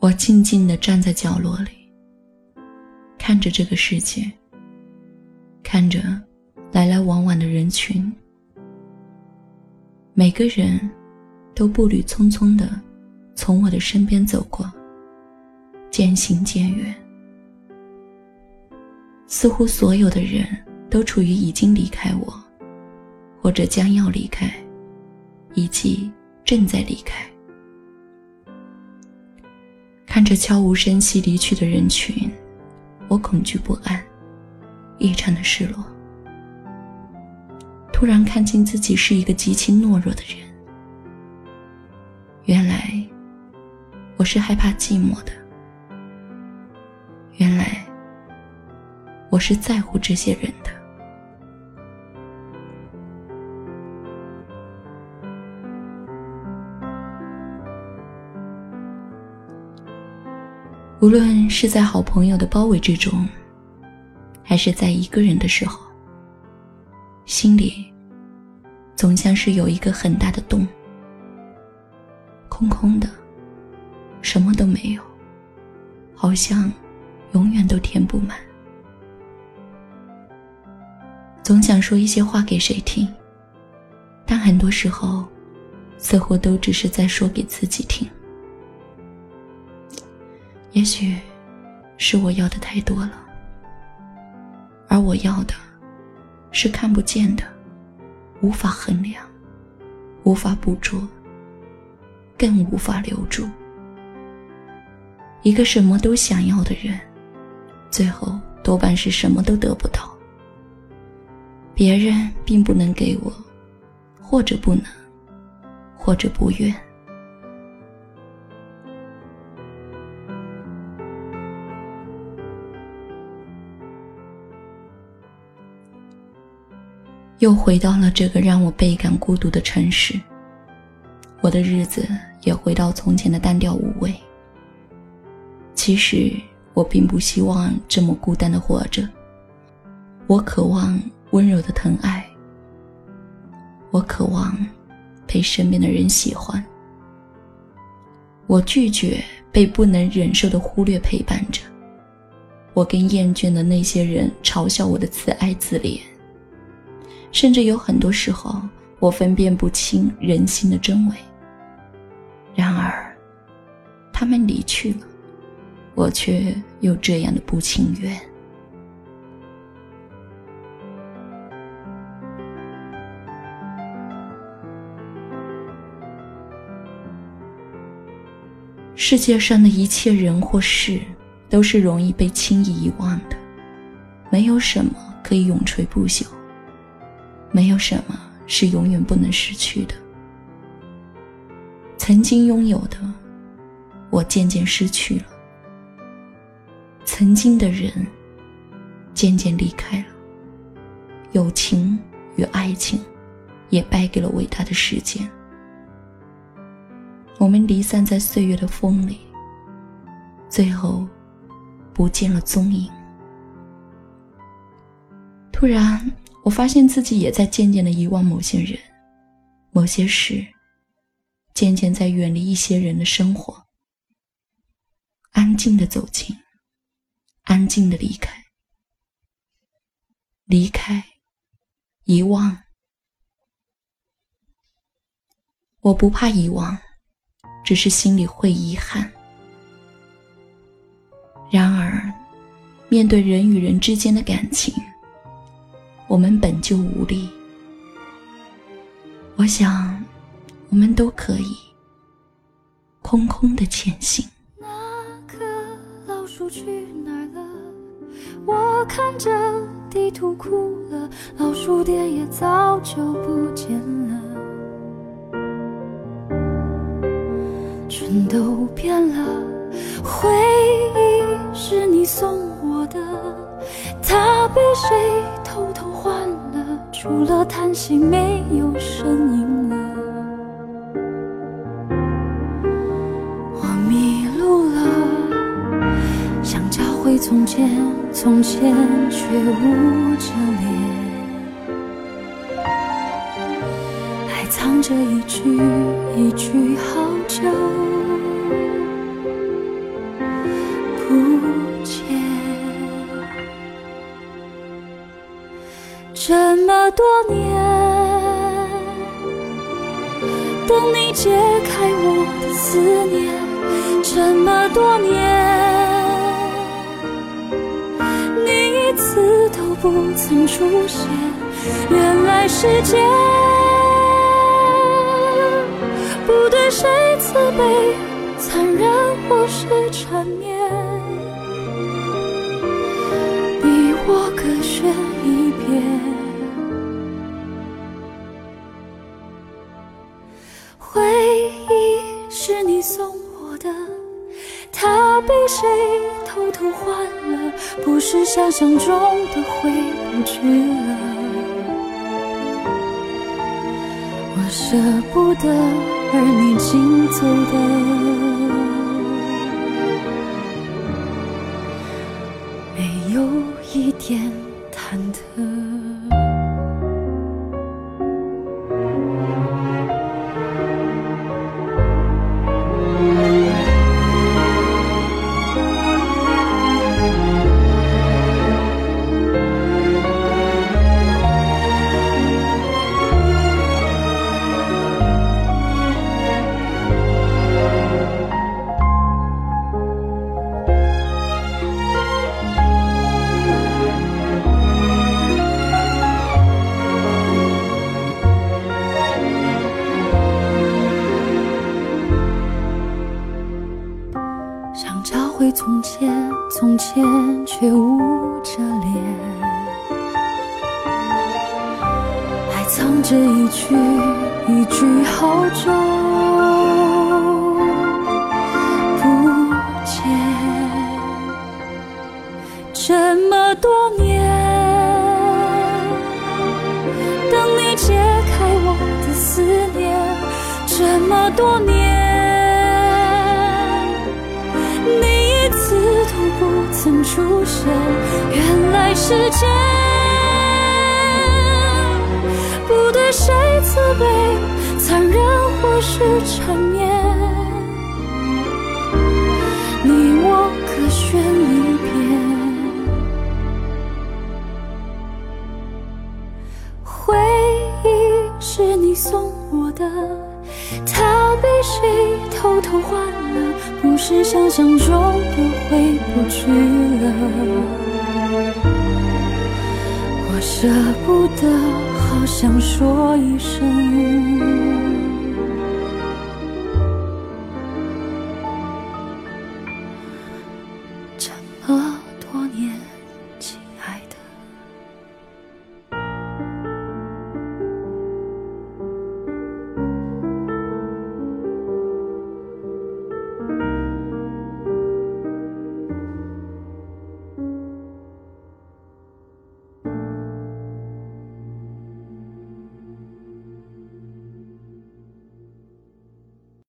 我静静地站在角落里，看着这个世界，看着来来往往的人群，每个人都步履匆匆地从我的身边走过，渐行渐远。似乎所有的人都处于已经离开我，或者将要离开，以及正在离开。看着悄无声息离去的人群，我恐惧不安，异常的失落。突然看清自己是一个极其懦弱的人，原来我是害怕寂寞的，原来我是在乎这些人的。无论是在好朋友的包围之中，还是在一个人的时候，心里总像是有一个很大的洞，空空的，什么都没有，好像永远都填不满。总想说一些话给谁听，但很多时候，似乎都只是在说给自己听。也许，是我要的太多了，而我要的，是看不见的，无法衡量，无法捕捉，更无法留住。一个什么都想要的人，最后多半是什么都得不到。别人并不能给我，或者不能，或者不愿。又回到了这个让我倍感孤独的城市，我的日子也回到从前的单调无味。其实我并不希望这么孤单的活着，我渴望温柔的疼爱，我渴望被身边的人喜欢，我拒绝被不能忍受的忽略陪伴着，我更厌倦了那些人嘲笑我的自爱自怜。甚至有很多时候，我分辨不清人心的真伪。然而，他们离去了，我却又这样的不情愿。世界上的一切人或事，都是容易被轻易遗忘的，没有什么可以永垂不朽。没有什么是永远不能失去的。曾经拥有的，我渐渐失去了；曾经的人，渐渐离开了。友情与爱情，也败给了伟大的时间。我们离散在岁月的风里，最后不见了踪影。突然。我发现自己也在渐渐的遗忘某些人、某些事，渐渐在远离一些人的生活，安静的走近，安静的离开，离开，遗忘。我不怕遗忘，只是心里会遗憾。然而，面对人与人之间的感情。我们本就无力，我想，我们都可以空空的前行。那颗老鼠去哪儿了？我看着地图哭了，老鼠店也早就不见了，全都变了。回忆是你送我的，它被谁偷偷？除了叹息，没有声音了。我迷路了，想找回从前，从前却捂着脸，还藏着一句一句好久。多年，等你解开我的思念，这么多年，你一次都不曾出现。原来世界不对谁慈悲、残忍或是缠绵，不是想象中的回不去了。我舍不得，而你竟走的，没有一点忐忑。从前，从前却捂着脸，还藏着一句一句好久不见。这么多年，等你解开我的思念，这么多年。曾出现，原来世界不对谁慈悲、残忍或是缠绵，你我各选一边。回忆是你送我的，它被谁偷偷换了？不是想象中的回不去了。我舍不得，好想说一声。